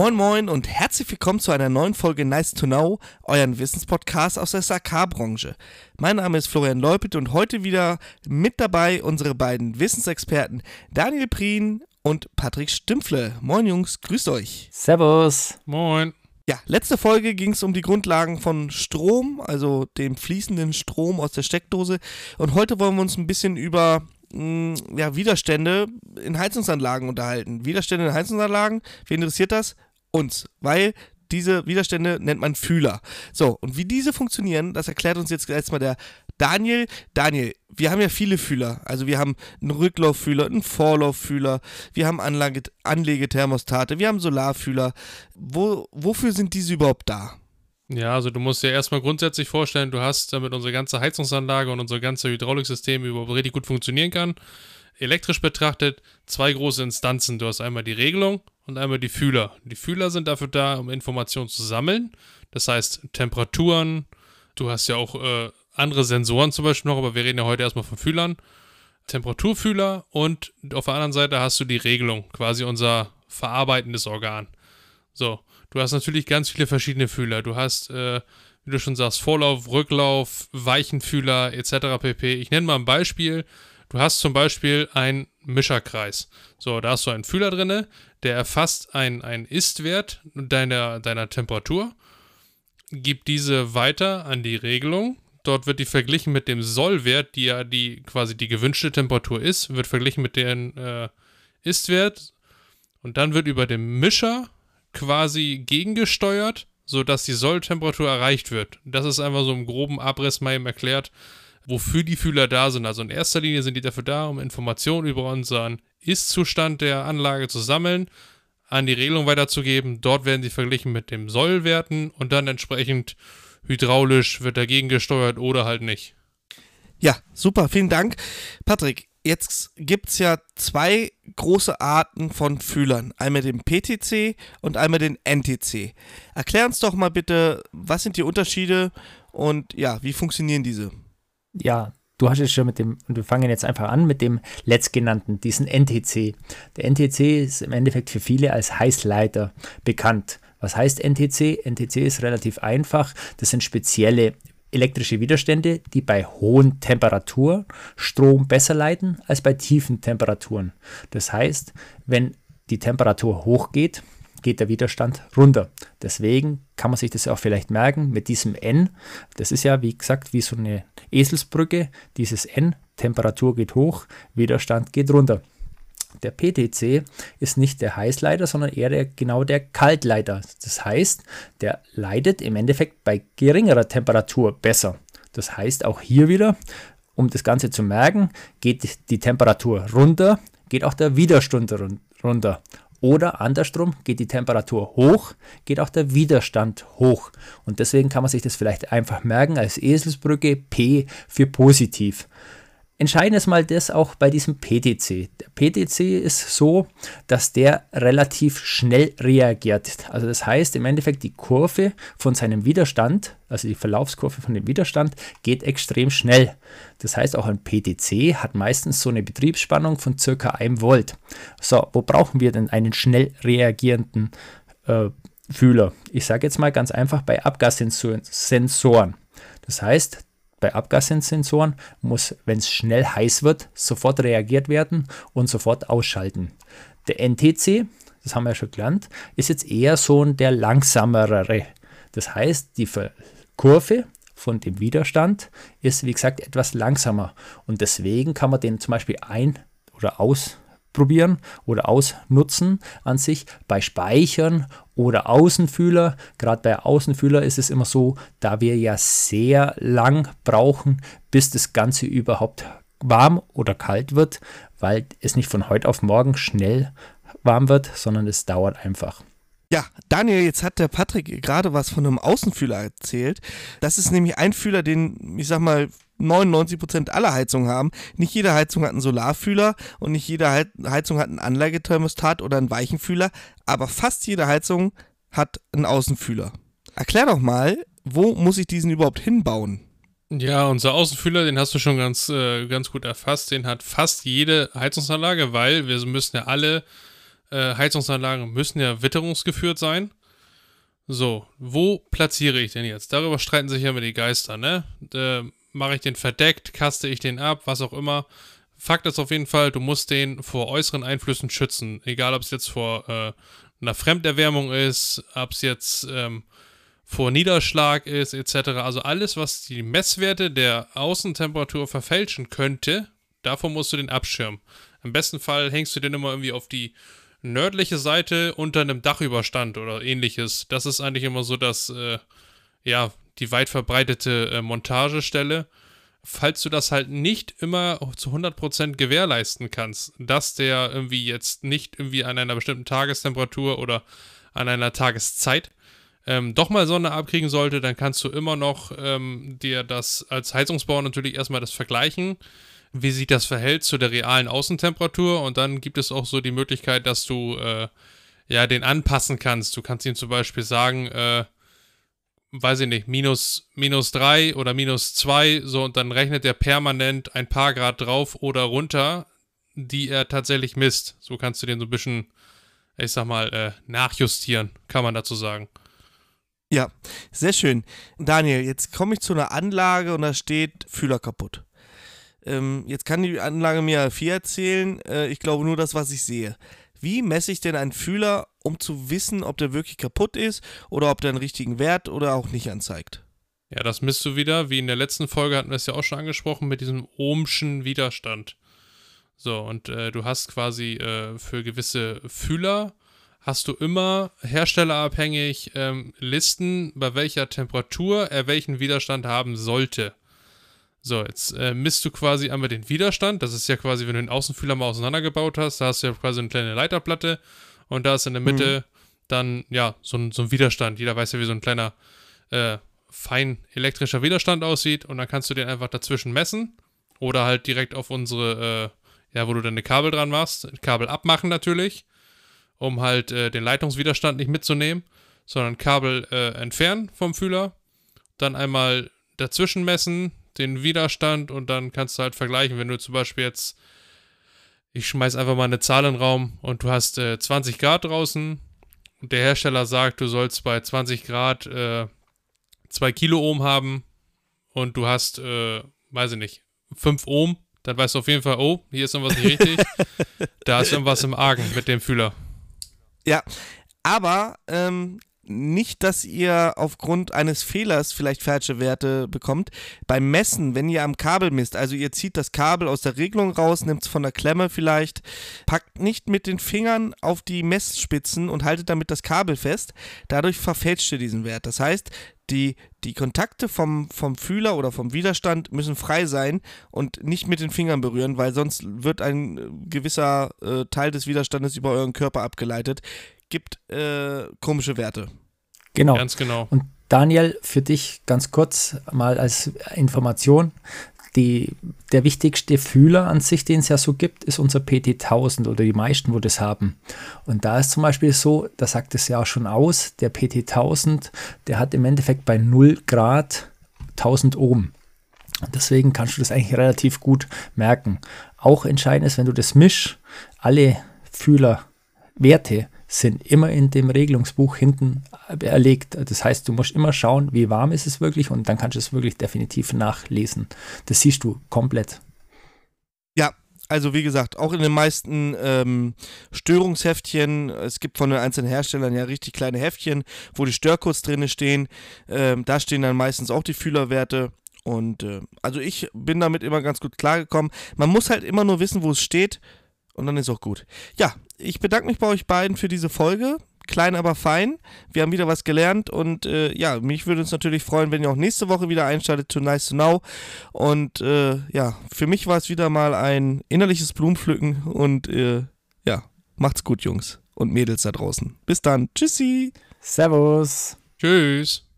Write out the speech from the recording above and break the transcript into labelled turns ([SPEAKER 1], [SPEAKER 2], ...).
[SPEAKER 1] Moin Moin und herzlich willkommen zu einer neuen Folge Nice to Know, euren Wissenspodcast aus der SAK-Branche. Mein Name ist Florian Leupit und heute wieder mit dabei unsere beiden Wissensexperten Daniel Prien und Patrick Stümpfle. Moin Jungs, grüßt euch.
[SPEAKER 2] Servus.
[SPEAKER 3] Moin.
[SPEAKER 1] Ja, letzte Folge ging es um die Grundlagen von Strom, also dem fließenden Strom aus der Steckdose. Und heute wollen wir uns ein bisschen über mh, ja, Widerstände in Heizungsanlagen unterhalten. Widerstände in Heizungsanlagen, wen interessiert das? Uns, weil diese Widerstände nennt man Fühler. So, und wie diese funktionieren, das erklärt uns jetzt erstmal der Daniel. Daniel, wir haben ja viele Fühler. Also wir haben einen Rücklauffühler, einen Vorlauffühler, wir haben Anlage, Anlegethermostate, wir haben Solarfühler. Wo, wofür sind diese überhaupt da?
[SPEAKER 3] Ja, also du musst dir erstmal grundsätzlich vorstellen, du hast, damit unsere ganze Heizungsanlage und unser ganzes Hydrauliksystem überhaupt richtig gut funktionieren kann, elektrisch betrachtet zwei große Instanzen. Du hast einmal die Regelung und einmal die Fühler. Die Fühler sind dafür da, um Informationen zu sammeln. Das heißt Temperaturen. Du hast ja auch äh, andere Sensoren zum Beispiel noch, aber wir reden ja heute erstmal von Fühlern. Temperaturfühler und auf der anderen Seite hast du die Regelung, quasi unser verarbeitendes Organ. So, du hast natürlich ganz viele verschiedene Fühler. Du hast, äh, wie du schon sagst, Vorlauf, Rücklauf, Weichenfühler etc. pp. Ich nenne mal ein Beispiel. Du hast zum Beispiel einen Mischerkreis. So, da hast du einen Fühler drinne, der erfasst einen Istwert deiner, deiner Temperatur, gibt diese weiter an die Regelung. Dort wird die verglichen mit dem Sollwert, die ja die quasi die gewünschte Temperatur ist, wird verglichen mit dem äh, Istwert und dann wird über den Mischer quasi gegengesteuert, sodass die Solltemperatur erreicht wird. Das ist einfach so im groben Abriss mal eben erklärt, wofür die Fühler da sind. Also in erster Linie sind die dafür da, um Informationen über unseren Ist-Zustand der Anlage zu sammeln, an die Regelung weiterzugeben. Dort werden sie verglichen mit dem Sollwerten und dann entsprechend hydraulisch wird dagegen gesteuert oder halt nicht.
[SPEAKER 1] Ja, super, vielen Dank. Patrick, jetzt gibt es ja zwei große Arten von Fühlern. Einmal den PTC und einmal den NTC. Erklär uns doch mal bitte, was sind die Unterschiede und ja, wie funktionieren diese?
[SPEAKER 2] Ja, du hast es schon mit dem, und wir fangen jetzt einfach an mit dem letztgenannten, diesen NTC. Der NTC ist im Endeffekt für viele als Heißleiter bekannt. Was heißt NTC? NTC ist relativ einfach. Das sind spezielle elektrische Widerstände, die bei hohen Temperaturen Strom besser leiten als bei tiefen Temperaturen. Das heißt, wenn die Temperatur hochgeht, geht der Widerstand runter. Deswegen kann man sich das auch vielleicht merken mit diesem N. Das ist ja, wie gesagt, wie so eine Eselsbrücke. Dieses N, Temperatur geht hoch, Widerstand geht runter. Der PTC ist nicht der Heißleiter, sondern eher der, genau der Kaltleiter. Das heißt, der leitet im Endeffekt bei geringerer Temperatur besser. Das heißt auch hier wieder, um das Ganze zu merken, geht die Temperatur runter, geht auch der Widerstand runter. Oder andersrum geht die Temperatur hoch, geht auch der Widerstand hoch. Und deswegen kann man sich das vielleicht einfach merken als Eselsbrücke P für positiv. Entscheidend ist mal das auch bei diesem PTC. Der PTC ist so, dass der relativ schnell reagiert. Also das heißt im Endeffekt die Kurve von seinem Widerstand, also die Verlaufskurve von dem Widerstand, geht extrem schnell. Das heißt auch ein PTC hat meistens so eine Betriebsspannung von circa 1 Volt. So, wo brauchen wir denn einen schnell reagierenden äh, Fühler? Ich sage jetzt mal ganz einfach bei Abgassensoren. Das heißt, bei Abgassensoren muss, wenn es schnell heiß wird, sofort reagiert werden und sofort ausschalten. Der NTC, das haben wir ja schon gelernt, ist jetzt eher so der langsamere. Das heißt, die Kurve von dem Widerstand ist, wie gesagt, etwas langsamer. Und deswegen kann man den zum Beispiel ein- oder aus probieren oder ausnutzen an sich bei Speichern oder Außenfühler. Gerade bei Außenfühler ist es immer so, da wir ja sehr lang brauchen, bis das Ganze überhaupt warm oder kalt wird, weil es nicht von heute auf morgen schnell warm wird, sondern es dauert einfach.
[SPEAKER 1] Ja, Daniel, jetzt hat der Patrick gerade was von einem Außenfühler erzählt. Das ist nämlich ein Fühler, den, ich sag mal, 99% aller Heizungen haben. Nicht jede Heizung hat einen Solarfühler und nicht jede Heizung hat einen Anlagethermostat oder einen Weichenfühler, aber fast jede Heizung hat einen Außenfühler. Erklär doch mal, wo muss ich diesen überhaupt hinbauen?
[SPEAKER 3] Ja, unser Außenfühler, den hast du schon ganz, äh, ganz gut erfasst. Den hat fast jede Heizungsanlage, weil wir müssen ja alle äh, Heizungsanlagen müssen ja witterungsgeführt sein. So, wo platziere ich den jetzt? Darüber streiten sich ja immer die Geister, ne? Äh, Mache ich den verdeckt, kaste ich den ab, was auch immer. Fakt ist auf jeden Fall, du musst den vor äußeren Einflüssen schützen. Egal, ob es jetzt vor äh, einer Fremderwärmung ist, ob es jetzt ähm, vor Niederschlag ist, etc. Also alles, was die Messwerte der Außentemperatur verfälschen könnte, davor musst du den abschirmen. Im besten Fall hängst du den immer irgendwie auf die nördliche Seite unter einem Dachüberstand oder ähnliches. Das ist eigentlich immer so, dass, äh, ja, die weit verbreitete äh, Montagestelle. Falls du das halt nicht immer zu 100% gewährleisten kannst, dass der irgendwie jetzt nicht irgendwie an einer bestimmten Tagestemperatur oder an einer Tageszeit ähm, doch mal Sonne abkriegen sollte, dann kannst du immer noch ähm, dir das als Heizungsbauer natürlich erstmal das vergleichen wie sich das verhält zu der realen Außentemperatur und dann gibt es auch so die Möglichkeit, dass du äh, ja den anpassen kannst. Du kannst ihm zum Beispiel sagen, äh, weiß ich nicht, minus, minus 3 oder minus 2, so und dann rechnet er permanent ein paar Grad drauf oder runter, die er tatsächlich misst. So kannst du den so ein bisschen, ich sag mal, äh, nachjustieren, kann man dazu sagen.
[SPEAKER 1] Ja, sehr schön. Daniel, jetzt komme ich zu einer Anlage und da steht Fühler kaputt. Ähm, jetzt kann die Anlage mir viel erzählen. Äh, ich glaube nur das, was ich sehe. Wie messe ich denn einen Fühler, um zu wissen, ob der wirklich kaputt ist oder ob der einen richtigen Wert oder auch nicht anzeigt?
[SPEAKER 3] Ja, das misst du wieder. Wie in der letzten Folge hatten wir es ja auch schon angesprochen mit diesem ohmschen Widerstand. So, und äh, du hast quasi äh, für gewisse Fühler hast du immer herstellerabhängig ähm, Listen, bei welcher Temperatur er welchen Widerstand haben sollte. So, jetzt äh, misst du quasi einmal den Widerstand. Das ist ja quasi, wenn du den Außenfühler mal auseinandergebaut hast, da hast du ja quasi eine kleine Leiterplatte und da ist in der Mitte mhm. dann, ja, so ein, so ein Widerstand. Jeder weiß ja, wie so ein kleiner, äh, fein elektrischer Widerstand aussieht und dann kannst du den einfach dazwischen messen oder halt direkt auf unsere, äh, ja, wo du deine Kabel dran machst, Kabel abmachen natürlich, um halt äh, den Leitungswiderstand nicht mitzunehmen, sondern Kabel äh, entfernen vom Fühler, dann einmal dazwischen messen, den Widerstand und dann kannst du halt vergleichen, wenn du zum Beispiel jetzt, ich schmeiß einfach mal eine Zahl in den Raum und du hast äh, 20 Grad draußen und der Hersteller sagt, du sollst bei 20 Grad äh, 2 Kilo Ohm haben und du hast, äh, weiß ich nicht, 5 Ohm, dann weißt du auf jeden Fall, oh, hier ist irgendwas nicht richtig. da ist irgendwas im Argen mit dem Fühler.
[SPEAKER 1] Ja, aber ähm, nicht, dass ihr aufgrund eines Fehlers vielleicht falsche Werte bekommt. Beim Messen, wenn ihr am Kabel misst, also ihr zieht das Kabel aus der Regelung raus, nimmt es von der Klemme vielleicht, packt nicht mit den Fingern auf die Messspitzen und haltet damit das Kabel fest. Dadurch verfälscht ihr diesen Wert. Das heißt, die, die Kontakte vom, vom Fühler oder vom Widerstand müssen frei sein und nicht mit den Fingern berühren, weil sonst wird ein gewisser äh, Teil des Widerstandes über euren Körper abgeleitet gibt äh, komische Werte.
[SPEAKER 2] Genau.
[SPEAKER 3] Ganz genau.
[SPEAKER 2] Und Daniel, für dich ganz kurz mal als Information. Die, der wichtigste Fühler an sich, den es ja so gibt, ist unser PT1000 oder die meisten, wo das haben. Und da ist zum Beispiel so, da sagt es ja auch schon aus, der PT1000, der hat im Endeffekt bei 0 Grad 1000 Ohm. Und deswegen kannst du das eigentlich relativ gut merken. Auch entscheidend ist, wenn du das mischst, alle Fühlerwerte sind immer in dem Regelungsbuch hinten erlegt. Das heißt, du musst immer schauen, wie warm ist es wirklich und dann kannst du es wirklich definitiv nachlesen. Das siehst du komplett.
[SPEAKER 1] Ja, also wie gesagt, auch in den meisten ähm, Störungsheftchen, es gibt von den einzelnen Herstellern ja richtig kleine Heftchen, wo die Störcodes drin stehen. Ähm, da stehen dann meistens auch die Fühlerwerte. Und äh, also ich bin damit immer ganz gut klargekommen. Man muss halt immer nur wissen, wo es steht und dann ist auch gut. Ja, ich bedanke mich bei euch beiden für diese Folge. Klein, aber fein. Wir haben wieder was gelernt und äh, ja, mich würde uns natürlich freuen, wenn ihr auch nächste Woche wieder einschaltet to Nice to Know. Und äh, ja, für mich war es wieder mal ein innerliches Blumenpflücken und äh, ja, macht's gut, Jungs und Mädels da draußen. Bis dann. Tschüssi.
[SPEAKER 2] Servus.
[SPEAKER 3] Tschüss.